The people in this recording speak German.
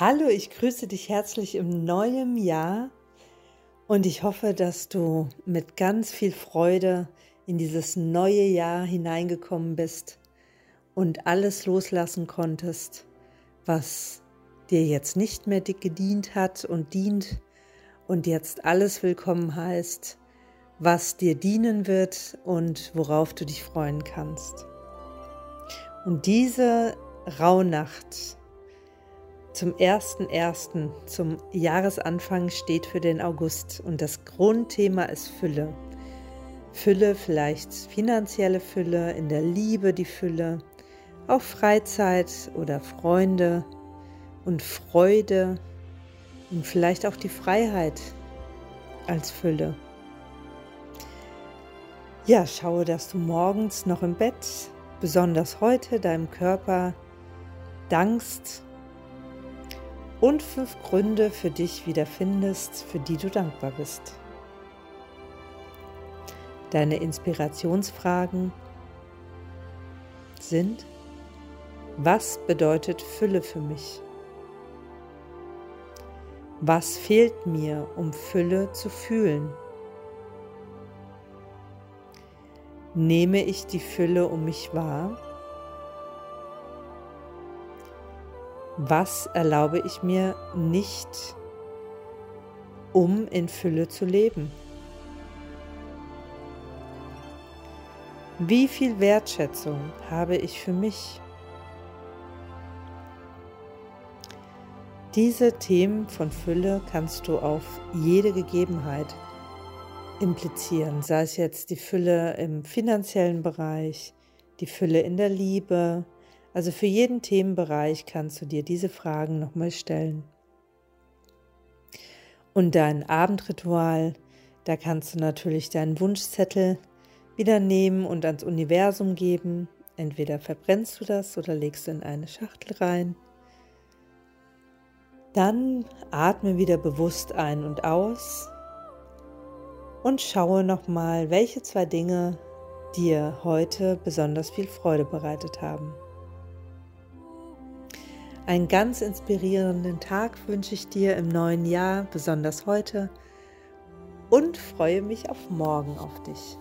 Hallo, ich grüße dich herzlich im neuen Jahr und ich hoffe, dass du mit ganz viel Freude in dieses neue Jahr hineingekommen bist und alles loslassen konntest, was dir jetzt nicht mehr gedient hat und dient und jetzt alles willkommen heißt, was dir dienen wird und worauf du dich freuen kannst. Und diese Rauhnacht, zum 1.1., zum Jahresanfang steht für den August und das Grundthema ist Fülle. Fülle, vielleicht finanzielle Fülle, in der Liebe die Fülle, auch Freizeit oder Freunde und Freude und vielleicht auch die Freiheit als Fülle. Ja, schaue, dass du morgens noch im Bett, besonders heute, deinem Körper dankst und fünf Gründe für dich wieder findest, für die du dankbar bist. Deine Inspirationsfragen sind, was bedeutet Fülle für mich? Was fehlt mir, um Fülle zu fühlen? Nehme ich die Fülle um mich wahr? Was erlaube ich mir nicht, um in Fülle zu leben? Wie viel Wertschätzung habe ich für mich? Diese Themen von Fülle kannst du auf jede Gegebenheit implizieren, sei es jetzt die Fülle im finanziellen Bereich, die Fülle in der Liebe, also für jeden Themenbereich kannst du dir diese Fragen nochmal stellen. Und dein Abendritual, da kannst du natürlich deinen Wunschzettel wieder nehmen und ans Universum geben. Entweder verbrennst du das oder legst du in eine Schachtel rein. Dann atme wieder bewusst ein und aus und schaue nochmal, welche zwei Dinge dir heute besonders viel Freude bereitet haben. Einen ganz inspirierenden Tag wünsche ich dir im neuen Jahr, besonders heute, und freue mich auf morgen auf dich.